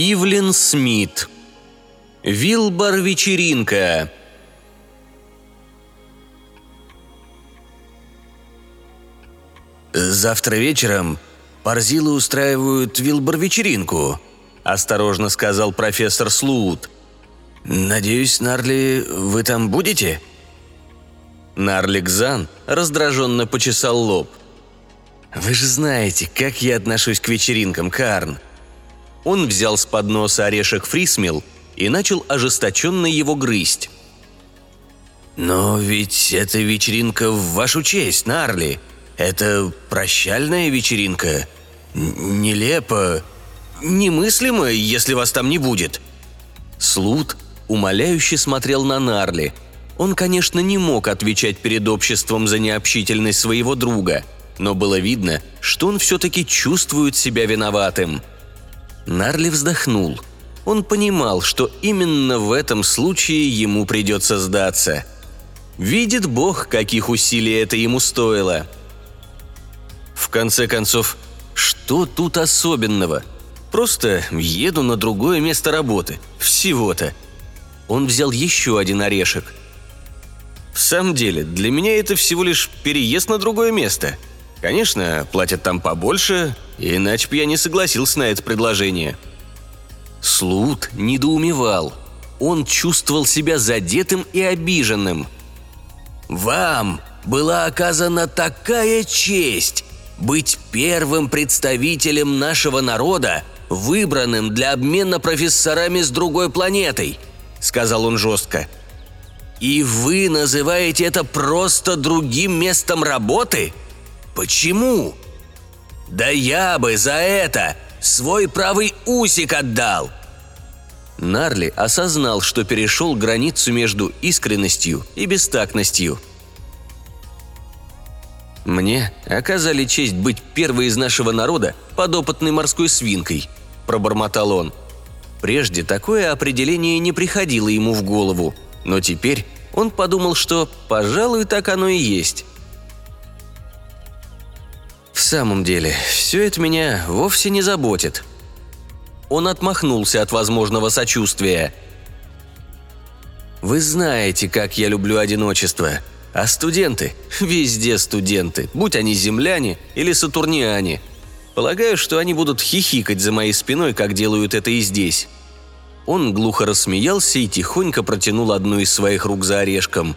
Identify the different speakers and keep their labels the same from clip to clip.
Speaker 1: Ивлин Смит. Вилбар-вечеринка.
Speaker 2: «Завтра вечером Парзилы устраивают Вилбар-вечеринку», – осторожно сказал профессор Слуут. «Надеюсь, Нарли, вы там будете?»
Speaker 1: Нарлик Зан раздраженно почесал лоб.
Speaker 2: «Вы же знаете, как я отношусь к вечеринкам, Карн.
Speaker 1: Он взял с подноса орешек фрисмил и начал ожесточенно его грызть.
Speaker 2: «Но ведь это вечеринка в вашу честь, Нарли. Это прощальная вечеринка. Нелепо. Немыслимо, если вас там не будет».
Speaker 1: Слут умоляюще смотрел на Нарли. Он, конечно, не мог отвечать перед обществом за необщительность своего друга, но было видно, что он все-таки чувствует себя виноватым – Нарли вздохнул. Он понимал, что именно в этом случае ему придется сдаться. Видит Бог, каких усилий это ему стоило. В конце концов, что тут особенного? Просто еду на другое место работы. Всего-то. Он взял еще один орешек. В самом деле, для меня это всего лишь переезд на другое место. Конечно, платят там побольше, Иначе бы я не согласился на это предложение. Слут недоумевал. Он чувствовал себя задетым и обиженным.
Speaker 2: «Вам была оказана такая честь быть первым представителем нашего народа, выбранным для обмена профессорами с другой планетой», — сказал он жестко. «И вы называете это просто другим местом работы? Почему?» Да я бы за это свой правый усик отдал!»
Speaker 1: Нарли осознал, что перешел границу между искренностью и бестактностью. «Мне оказали честь быть первой из нашего народа подопытной морской свинкой», – пробормотал он. Прежде такое определение не приходило ему в голову, но теперь он подумал, что, пожалуй, так оно и есть. В самом деле, все это меня вовсе не заботит. Он отмахнулся от возможного сочувствия. Вы знаете, как я люблю одиночество. А студенты? Везде студенты, будь они земляне или сатурниане. Полагаю, что они будут хихикать за моей спиной, как делают это и здесь. Он глухо рассмеялся и тихонько протянул одну из своих рук за орешком.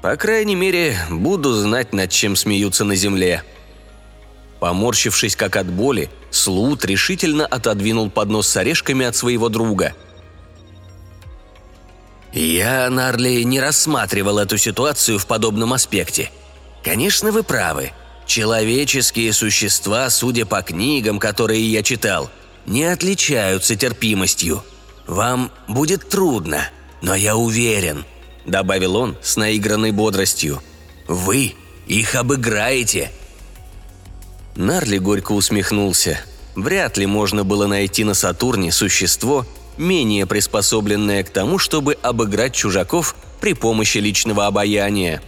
Speaker 1: По крайней мере, буду знать, над чем смеются на земле. Поморщившись как от боли, Слут решительно отодвинул поднос с орешками от своего друга.
Speaker 2: «Я, Нарли, не рассматривал эту ситуацию в подобном аспекте. Конечно, вы правы. Человеческие существа, судя по книгам, которые я читал, не отличаются терпимостью. Вам будет трудно, но я уверен», — добавил он с наигранной бодростью. «Вы их обыграете,
Speaker 1: Нарли горько усмехнулся. Вряд ли можно было найти на Сатурне существо, менее приспособленное к тому, чтобы обыграть чужаков при помощи личного обаяния.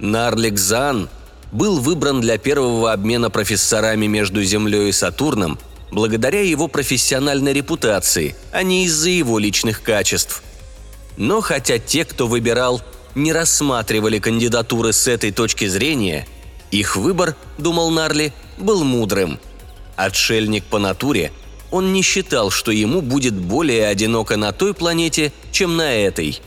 Speaker 1: Нарлик Зан был выбран для первого обмена профессорами между Землей и Сатурном благодаря его профессиональной репутации, а не из-за его личных качеств. Но хотя те, кто выбирал, не рассматривали кандидатуры с этой точки зрения, их выбор, думал Нарли, был мудрым. Отшельник по натуре, он не считал, что ему будет более одиноко на той планете, чем на этой.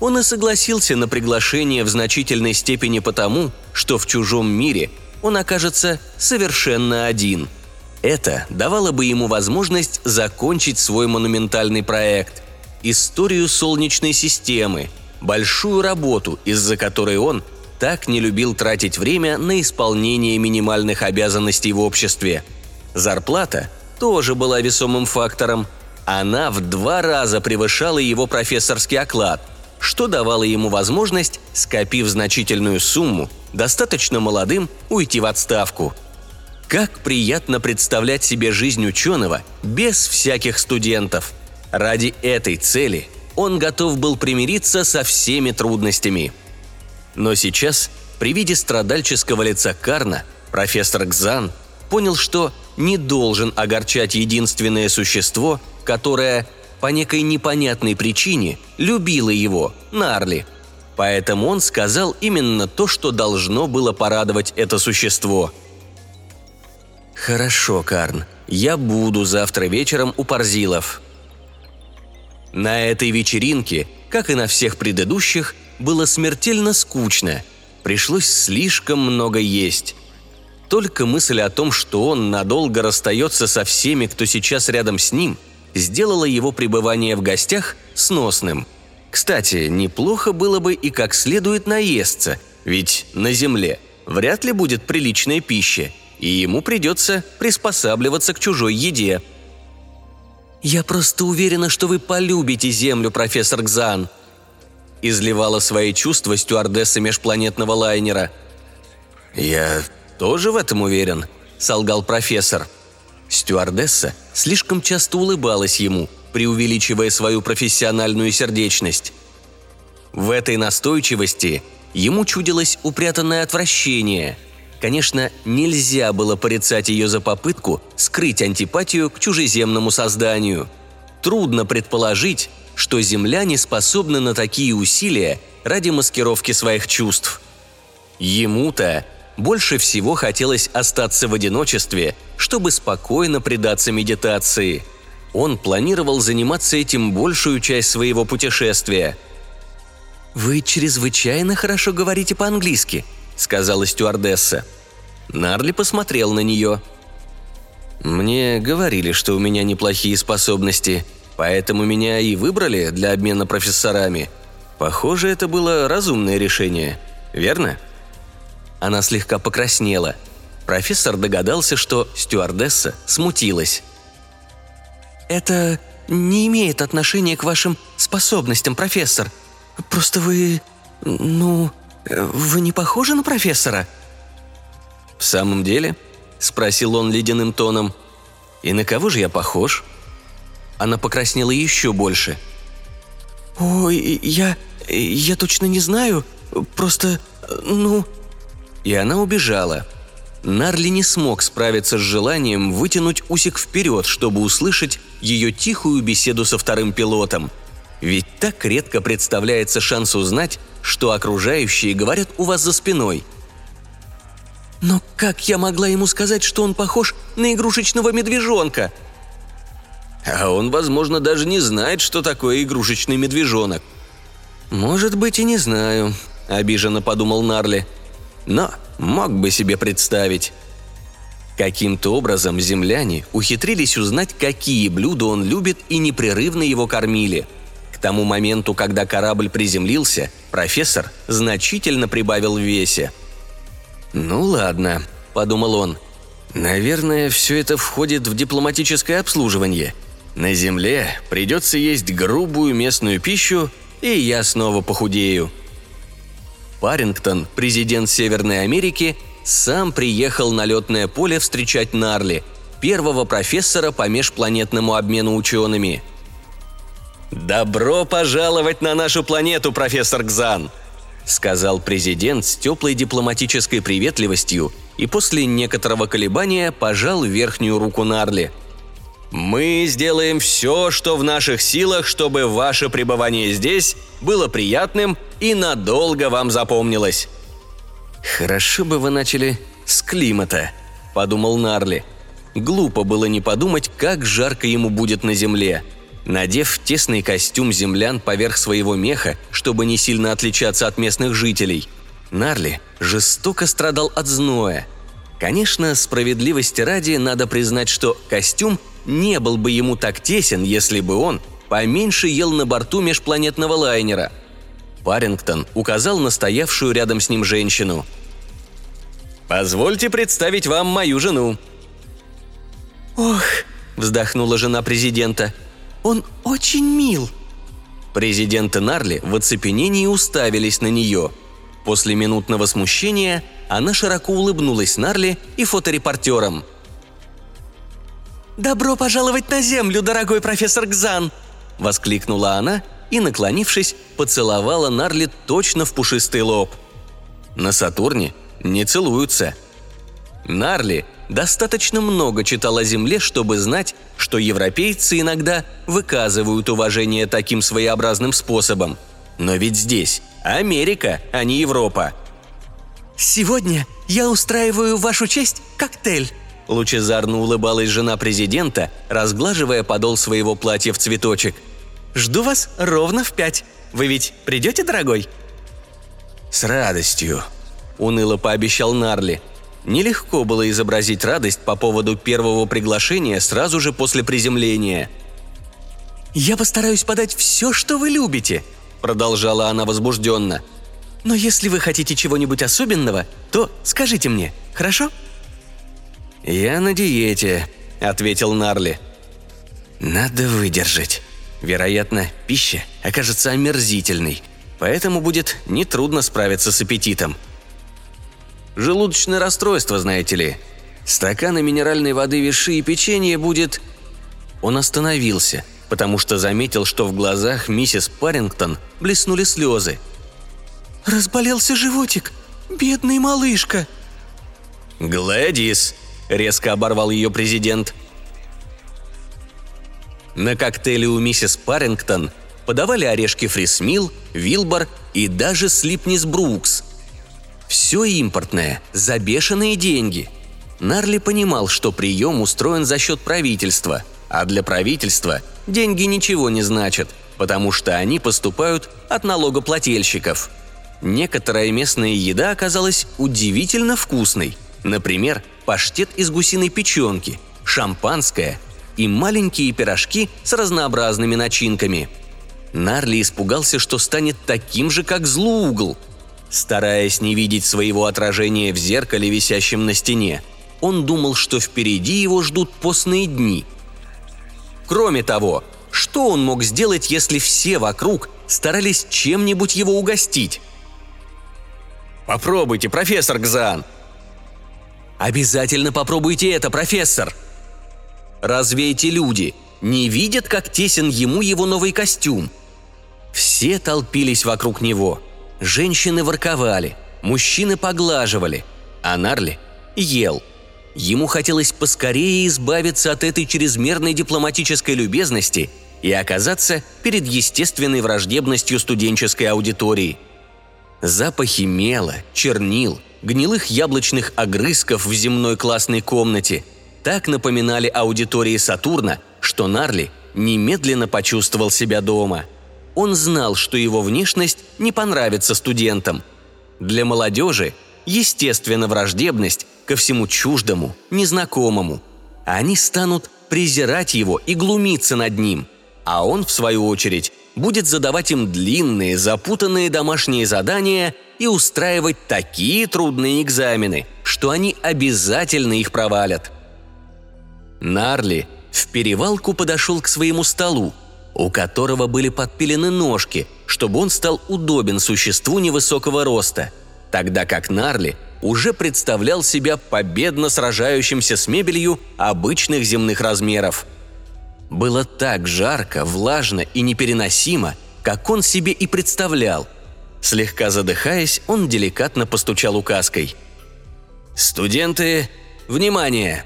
Speaker 1: Он и согласился на приглашение в значительной степени потому, что в чужом мире он окажется совершенно один. Это давало бы ему возможность закончить свой монументальный проект – историю Солнечной системы, большую работу, из-за которой он так не любил тратить время на исполнение минимальных обязанностей в обществе. Зарплата тоже была весомым фактором. Она в два раза превышала его профессорский оклад, что давало ему возможность, скопив значительную сумму, достаточно молодым уйти в отставку. Как приятно представлять себе жизнь ученого без всяких студентов. Ради этой цели он готов был примириться со всеми трудностями – но сейчас, при виде страдальческого лица Карна, профессор Гзан понял, что не должен огорчать единственное существо, которое, по некой непонятной причине, любило его, Нарли. Поэтому он сказал именно то, что должно было порадовать это существо. «Хорошо, Карн, я буду завтра вечером у Парзилов». На этой вечеринке, как и на всех предыдущих, было смертельно скучно. Пришлось слишком много есть. Только мысль о том, что он надолго расстается со всеми, кто сейчас рядом с ним, сделала его пребывание в гостях сносным. Кстати, неплохо было бы и как следует наесться, ведь на земле вряд ли будет приличная пища, и ему придется приспосабливаться к чужой еде. «Я просто уверена, что вы полюбите Землю, профессор Гзан», изливала свои чувства стюардесса межпланетного лайнера. «Я тоже в этом уверен», – солгал профессор. Стюардесса слишком часто улыбалась ему, преувеличивая свою профессиональную сердечность. В этой настойчивости ему чудилось упрятанное отвращение. Конечно, нельзя было порицать ее за попытку скрыть антипатию к чужеземному созданию. Трудно предположить, что земляне способны на такие усилия ради маскировки своих чувств. Ему-то больше всего хотелось остаться в одиночестве, чтобы спокойно предаться медитации. Он планировал заниматься этим большую часть своего путешествия. «Вы чрезвычайно хорошо говорите по-английски», — сказала стюардесса. Нарли посмотрел на нее. «Мне говорили, что у меня неплохие способности», Поэтому меня и выбрали для обмена профессорами. Похоже, это было разумное решение, верно?» Она слегка покраснела. Профессор догадался, что стюардесса смутилась. «Это не имеет отношения к вашим способностям, профессор. Просто вы... ну... вы не похожи на профессора?» «В самом деле?» – спросил он ледяным тоном. «И на кого же я похож?» Она покраснела еще больше. «Ой, я... я точно не знаю. Просто... ну...» И она убежала. Нарли не смог справиться с желанием вытянуть усик вперед, чтобы услышать ее тихую беседу со вторым пилотом. Ведь так редко представляется шанс узнать, что окружающие говорят у вас за спиной. «Но как я могла ему сказать, что он похож на игрушечного медвежонка?» А он, возможно, даже не знает, что такое игрушечный медвежонок. «Может быть, и не знаю», – обиженно подумал Нарли. «Но мог бы себе представить». Каким-то образом земляне ухитрились узнать, какие блюда он любит и непрерывно его кормили. К тому моменту, когда корабль приземлился, профессор значительно прибавил в весе. «Ну ладно», – подумал он. «Наверное, все это входит в дипломатическое обслуживание. На земле придется есть грубую местную пищу, и я снова похудею. Парингтон, президент Северной Америки, сам приехал на летное поле встречать Нарли, первого профессора по межпланетному обмену учеными. «Добро пожаловать на нашу планету, профессор Гзан!» – сказал президент с теплой дипломатической приветливостью и после некоторого колебания пожал верхнюю руку Нарли – мы сделаем все, что в наших силах, чтобы ваше пребывание здесь было приятным и надолго вам запомнилось». «Хорошо бы вы начали с климата», – подумал Нарли. Глупо было не подумать, как жарко ему будет на земле. Надев тесный костюм землян поверх своего меха, чтобы не сильно отличаться от местных жителей, Нарли жестоко страдал от зноя. Конечно, справедливости ради надо признать, что костюм – не был бы ему так тесен, если бы он поменьше ел на борту межпланетного лайнера. Парингтон указал на стоявшую рядом с ним женщину. «Позвольте представить вам мою жену».
Speaker 3: «Ох», – вздохнула жена президента, – «он очень мил».
Speaker 1: Президенты Нарли в оцепенении уставились на нее. После минутного смущения она широко улыбнулась Нарли и фоторепортерам –
Speaker 3: «Добро пожаловать на Землю, дорогой профессор Гзан!» – воскликнула она и, наклонившись, поцеловала Нарли точно в пушистый лоб.
Speaker 1: На Сатурне не целуются. Нарли достаточно много читал о Земле, чтобы знать, что европейцы иногда выказывают уважение таким своеобразным способом. Но ведь здесь Америка, а не Европа.
Speaker 3: «Сегодня я устраиваю вашу честь коктейль», Лучезарно улыбалась жена президента, разглаживая подол своего платья в цветочек. «Жду вас ровно в пять. Вы ведь придете, дорогой?»
Speaker 1: «С радостью», — уныло пообещал Нарли. Нелегко было изобразить радость по поводу первого приглашения сразу же после приземления.
Speaker 3: «Я постараюсь подать все, что вы любите», — продолжала она возбужденно. «Но если вы хотите чего-нибудь особенного, то скажите мне, хорошо?»
Speaker 1: «Я на диете», — ответил Нарли. «Надо выдержать. Вероятно, пища окажется омерзительной, поэтому будет нетрудно справиться с аппетитом. Желудочное расстройство, знаете ли. Стаканы минеральной воды, виши и печенье будет...» Он остановился, потому что заметил, что в глазах миссис Парингтон блеснули слезы.
Speaker 3: «Разболелся животик! Бедный малышка!»
Speaker 1: «Глэдис!» – резко оборвал ее президент. На коктейле у миссис Парингтон подавали орешки Фрисмил, Вилбор и даже Слипнис Брукс. Все импортное, за бешеные деньги. Нарли понимал, что прием устроен за счет правительства, а для правительства деньги ничего не значат, потому что они поступают от налогоплательщиков. Некоторая местная еда оказалась удивительно вкусной. Например, паштет из гусиной печенки, шампанское и маленькие пирожки с разнообразными начинками. Нарли испугался, что станет таким же, как злоугл. Стараясь не видеть своего отражения в зеркале, висящем на стене, он думал, что впереди его ждут постные дни. Кроме того, что он мог сделать, если все вокруг старались чем-нибудь его угостить? «Попробуйте, профессор Гзан!» Обязательно попробуйте это, профессор!» Разве эти люди не видят, как тесен ему его новый костюм? Все толпились вокруг него. Женщины ворковали, мужчины поглаживали, а Нарли ел. Ему хотелось поскорее избавиться от этой чрезмерной дипломатической любезности и оказаться перед естественной враждебностью студенческой аудитории. Запахи мела, чернил – гнилых яблочных огрызков в земной классной комнате так напоминали аудитории Сатурна, что Нарли немедленно почувствовал себя дома. Он знал, что его внешность не понравится студентам. Для молодежи естественно враждебность ко всему чуждому, незнакомому. Они станут презирать его и глумиться над ним, а он, в свою очередь, будет задавать им длинные, запутанные домашние задания и устраивать такие трудные экзамены, что они обязательно их провалят. Нарли в перевалку подошел к своему столу, у которого были подпилены ножки, чтобы он стал удобен существу невысокого роста, тогда как Нарли уже представлял себя победно сражающимся с мебелью обычных земных размеров – было так жарко, влажно и непереносимо, как он себе и представлял. Слегка задыхаясь, он деликатно постучал указкой. «Студенты, внимание!»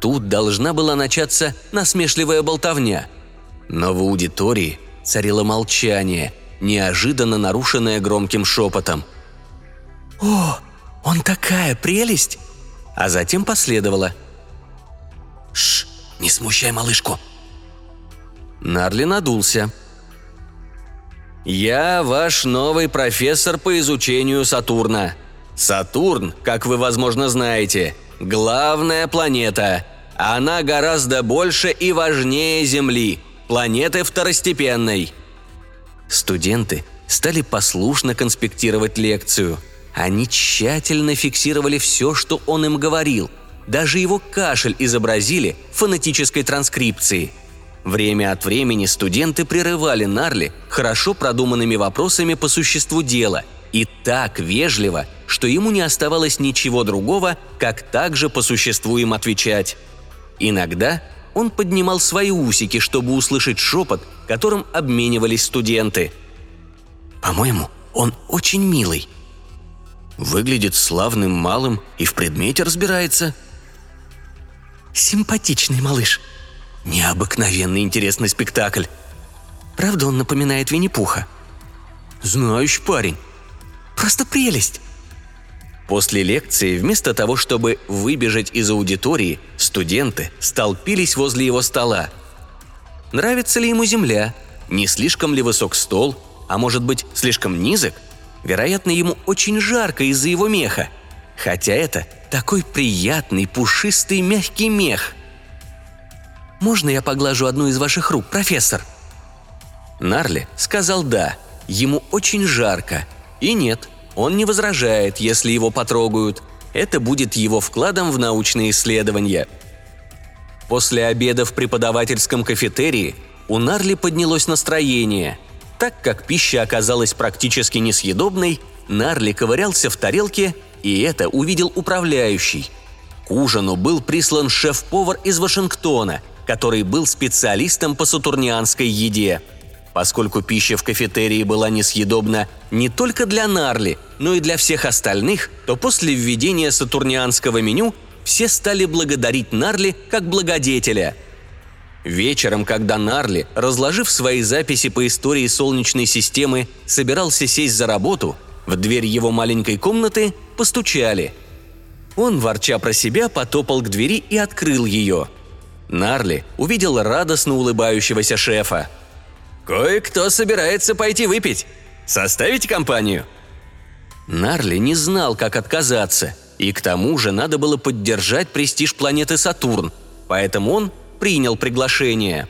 Speaker 1: Тут должна была начаться насмешливая болтовня. Но в аудитории царило молчание, неожиданно нарушенное громким шепотом.
Speaker 3: «О, он такая прелесть!»
Speaker 1: А затем последовало.
Speaker 2: «Шш, не смущай малышку!»
Speaker 1: Нарли надулся. «Я ваш новый профессор по изучению Сатурна. Сатурн, как вы, возможно, знаете, главная планета. Она гораздо больше и важнее Земли, планеты второстепенной». Студенты стали послушно конспектировать лекцию. Они тщательно фиксировали все, что он им говорил – даже его кашель изобразили фонетической транскрипции. Время от времени студенты прерывали Нарли хорошо продуманными вопросами по существу дела и так вежливо, что ему не оставалось ничего другого, как также по существу им отвечать. Иногда он поднимал свои усики, чтобы услышать шепот, которым обменивались студенты. «По-моему, он очень милый»,
Speaker 2: Выглядит славным малым и в предмете разбирается.
Speaker 3: Симпатичный малыш.
Speaker 2: Необыкновенно интересный спектакль.
Speaker 3: Правда, он напоминает Винни-Пуха?
Speaker 2: Знающий парень.
Speaker 3: Просто прелесть.
Speaker 1: После лекции, вместо того, чтобы выбежать из аудитории, студенты столпились возле его стола. Нравится ли ему земля? Не слишком ли высок стол? А может быть, слишком низок? Вероятно, ему очень жарко из-за его меха. Хотя это такой приятный, пушистый, мягкий мех. «Можно я поглажу одну из ваших рук, профессор?» Нарли сказал «да». Ему очень жарко. И нет, он не возражает, если его потрогают. Это будет его вкладом в научные исследования. После обеда в преподавательском кафетерии у Нарли поднялось настроение. Так как пища оказалась практически несъедобной, Нарли ковырялся в тарелке, и это увидел управляющий. К ужину был прислан шеф-повар из Вашингтона, который был специалистом по сатурнианской еде – Поскольку пища в кафетерии была несъедобна не только для Нарли, но и для всех остальных, то после введения сатурнианского меню все стали благодарить Нарли как благодетеля. Вечером, когда Нарли, разложив свои записи по истории Солнечной системы, собирался сесть за работу, в дверь его маленькой комнаты постучали. Он, ворча про себя, потопал к двери и открыл ее. Нарли увидел радостно улыбающегося шефа – «Кое-кто собирается пойти выпить. Составите компанию?» Нарли не знал, как отказаться, и к тому же надо было поддержать престиж планеты Сатурн, поэтому он принял приглашение.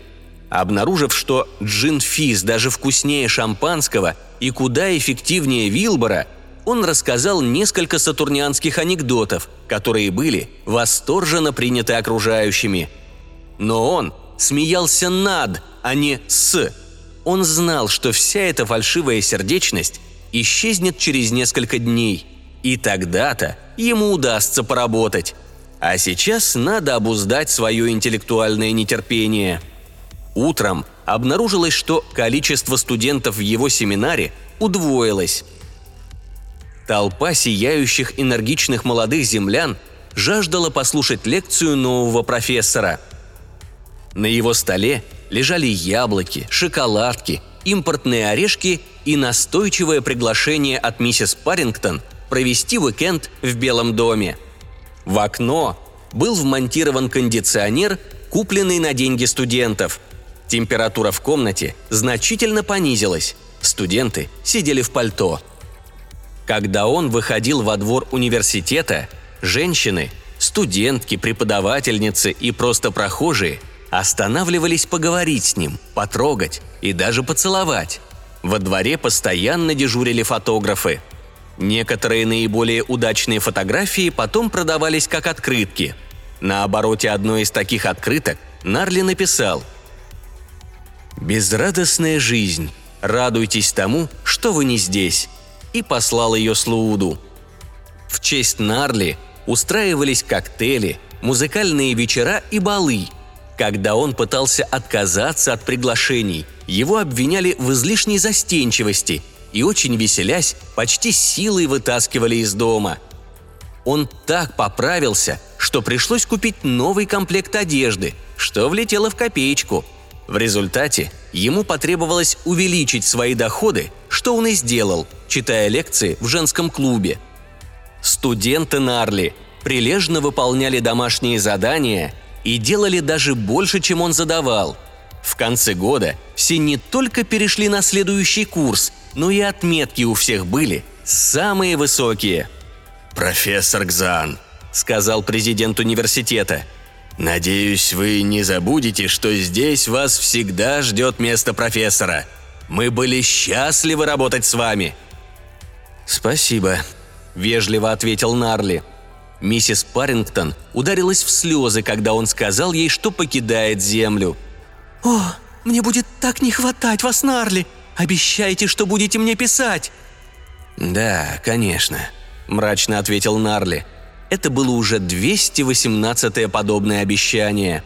Speaker 1: Обнаружив, что джин Физ даже вкуснее шампанского и куда эффективнее Вилбора, он рассказал несколько сатурнианских анекдотов, которые были восторженно приняты окружающими. Но он смеялся над, а не с он знал, что вся эта фальшивая сердечность исчезнет через несколько дней, и тогда-то ему удастся поработать. А сейчас надо обуздать свое интеллектуальное нетерпение. Утром обнаружилось, что количество студентов в его семинаре удвоилось. Толпа сияющих энергичных молодых землян жаждала послушать лекцию нового профессора. На его столе лежали яблоки, шоколадки, импортные орешки и настойчивое приглашение от миссис Парингтон провести уикенд в Белом доме. В окно был вмонтирован кондиционер, купленный на деньги студентов. Температура в комнате значительно понизилась. Студенты сидели в пальто. Когда он выходил во двор университета, женщины, студентки, преподавательницы и просто прохожие – останавливались поговорить с ним, потрогать и даже поцеловать. Во дворе постоянно дежурили фотографы. Некоторые наиболее удачные фотографии потом продавались как открытки. На обороте одной из таких открыток Нарли написал «Безрадостная жизнь. Радуйтесь тому, что вы не здесь» и послал ее Слууду. В честь Нарли устраивались коктейли, музыкальные вечера и балы – когда он пытался отказаться от приглашений, его обвиняли в излишней застенчивости и, очень веселясь, почти силой вытаскивали из дома. Он так поправился, что пришлось купить новый комплект одежды, что влетело в копеечку. В результате ему потребовалось увеличить свои доходы, что он и сделал, читая лекции в женском клубе. Студенты Нарли прилежно выполняли домашние задания – и делали даже больше, чем он задавал. В конце года все не только перешли на следующий курс, но и отметки у всех были самые высокие.
Speaker 2: «Профессор Гзан», —
Speaker 1: сказал президент университета,
Speaker 2: «надеюсь, вы не забудете, что здесь вас всегда ждет место профессора. Мы были счастливы работать с вами».
Speaker 1: «Спасибо», — вежливо ответил Нарли — Миссис Парингтон ударилась в слезы, когда он сказал ей, что покидает землю.
Speaker 3: «О, мне будет так не хватать вас, Нарли! Обещайте, что будете мне писать!»
Speaker 1: «Да, конечно», – мрачно ответил Нарли. Это было уже 218-е подобное обещание.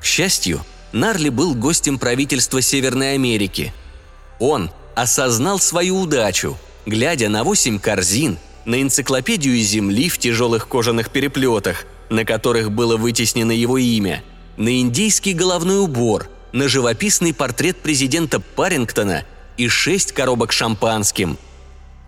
Speaker 1: К счастью, Нарли был гостем правительства Северной Америки. Он осознал свою удачу, глядя на восемь корзин – на энциклопедию Земли в тяжелых кожаных переплетах, на которых было вытеснено его имя, на индийский головной убор, на живописный портрет президента Парингтона и шесть коробок шампанским.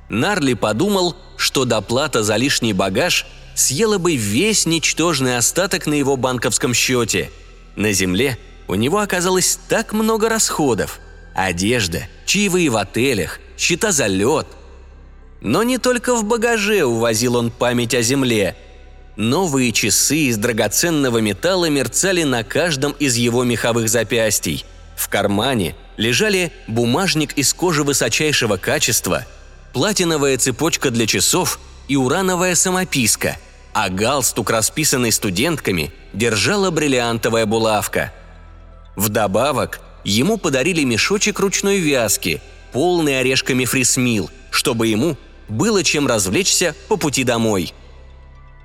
Speaker 1: Нарли подумал, что доплата за лишний багаж съела бы весь ничтожный остаток на его банковском счете. На земле у него оказалось так много расходов. Одежда, чаевые в отелях, счета за лед – но не только в багаже увозил он память о земле. Новые часы из драгоценного металла мерцали на каждом из его меховых запястий. В кармане лежали бумажник из кожи высочайшего качества, платиновая цепочка для часов и урановая самописка, а галстук, расписанный студентками, держала бриллиантовая булавка. Вдобавок, ему подарили мешочек ручной вязки, полный орешками фрисмил, чтобы ему было чем развлечься по пути домой.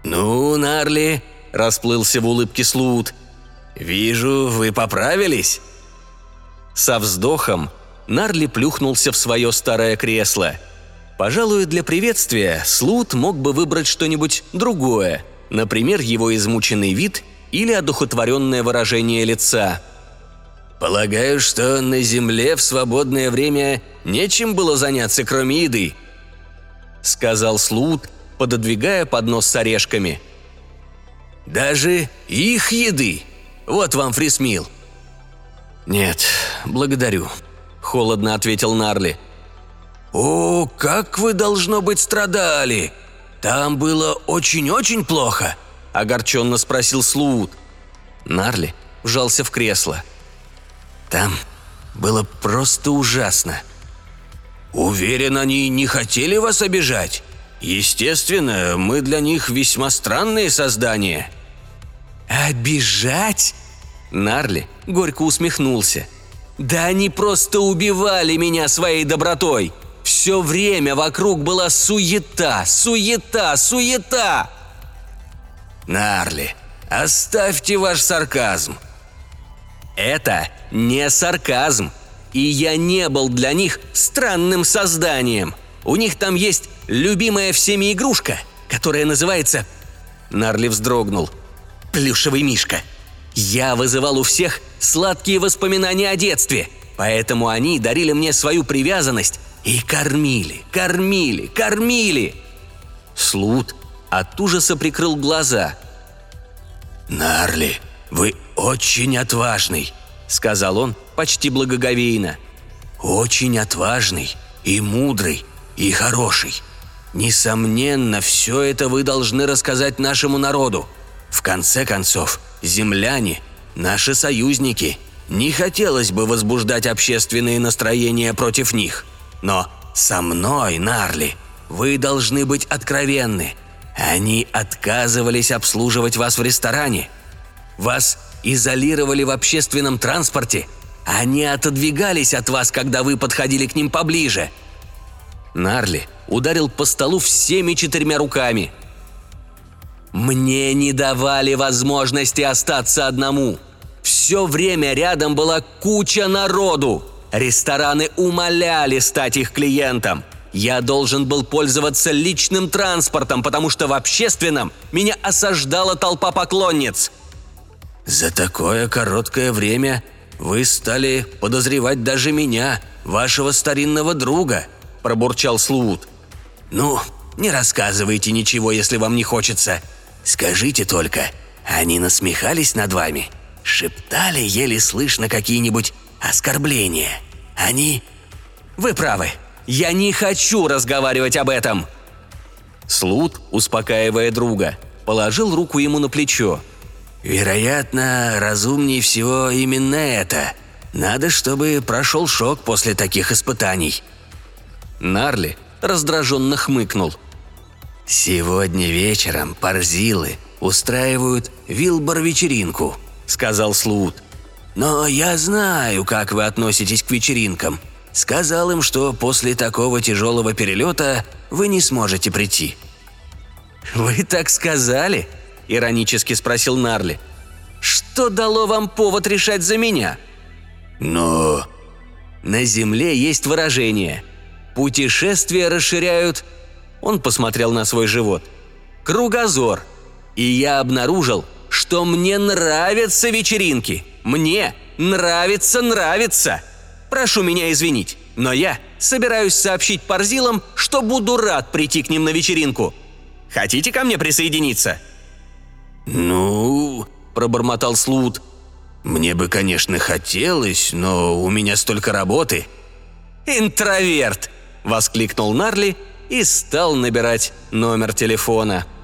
Speaker 2: «Ну, Нарли», – расплылся в улыбке Слут, – «вижу, вы поправились».
Speaker 1: Со вздохом Нарли плюхнулся в свое старое кресло. Пожалуй, для приветствия Слут мог бы выбрать что-нибудь другое, например, его измученный вид или одухотворенное выражение лица.
Speaker 2: «Полагаю, что на Земле в свободное время нечем было заняться, кроме еды», сказал Слут, пододвигая поднос с орешками. «Даже их еды? Вот вам фрисмил».
Speaker 1: «Нет, благодарю», — холодно ответил Нарли.
Speaker 2: «О, как вы, должно быть, страдали! Там было очень-очень плохо», — огорченно спросил Слут.
Speaker 1: Нарли вжался в кресло. «Там было просто ужасно», —
Speaker 2: Уверен, они не хотели вас обижать. Естественно, мы для них весьма странные создания».
Speaker 3: «Обижать?» Нарли горько усмехнулся. «Да они просто убивали меня своей добротой! Все время вокруг была суета, суета, суета!»
Speaker 2: «Нарли, оставьте ваш сарказм!»
Speaker 3: «Это не сарказм!» И я не был для них странным созданием. У них там есть любимая всеми игрушка, которая называется... Нарли вздрогнул. Плюшевый мишка. Я вызывал у всех сладкие воспоминания о детстве, поэтому они дарили мне свою привязанность и кормили, кормили, кормили. Слут от ужаса прикрыл глаза.
Speaker 2: «Нарли, вы очень отважный», — сказал он почти благоговейно. «Очень отважный и мудрый и хороший. Несомненно, все это вы должны рассказать нашему народу. В конце концов, земляне – наши союзники. Не хотелось бы возбуждать общественные настроения против них. Но со мной, Нарли, вы должны быть откровенны. Они отказывались обслуживать вас в ресторане. Вас изолировали в общественном транспорте. Они отодвигались от вас, когда вы подходили к ним поближе».
Speaker 3: Нарли ударил по столу всеми четырьмя руками. «Мне не давали возможности остаться одному. Все время рядом была куча народу. Рестораны умоляли стать их клиентом. Я должен был пользоваться личным транспортом, потому что в общественном меня осаждала толпа поклонниц.
Speaker 2: За такое короткое время вы стали подозревать даже меня, вашего старинного друга», – пробурчал Слуут. «Ну, не рассказывайте ничего, если вам не хочется. Скажите только, они насмехались над вами? Шептали еле слышно какие-нибудь оскорбления? Они...»
Speaker 3: «Вы правы. Я не хочу разговаривать об этом!»
Speaker 1: Слут, успокаивая друга, положил руку ему на плечо –
Speaker 2: Вероятно, разумнее всего именно это. Надо, чтобы прошел шок после таких испытаний.
Speaker 1: Нарли раздраженно хмыкнул.
Speaker 2: «Сегодня вечером парзилы устраивают Вилбор-вечеринку», — сказал Слут. «Но я знаю, как вы относитесь к вечеринкам. Сказал им, что после такого тяжелого перелета вы не сможете прийти».
Speaker 3: «Вы так сказали?» – иронически спросил Нарли. «Что дало вам повод решать за меня?»
Speaker 2: «Но...»
Speaker 3: «На Земле есть выражение. Путешествия расширяют...»
Speaker 1: Он посмотрел на свой живот. «Кругозор. И я обнаружил, что мне нравятся вечеринки. Мне нравится, нравится. Прошу меня извинить, но я собираюсь сообщить Парзилам, что буду рад прийти к ним на вечеринку. Хотите ко мне присоединиться?»
Speaker 2: «Ну...» – пробормотал Слут. «Мне бы, конечно, хотелось, но у меня столько работы».
Speaker 1: «Интроверт!» – воскликнул Нарли и стал набирать номер телефона –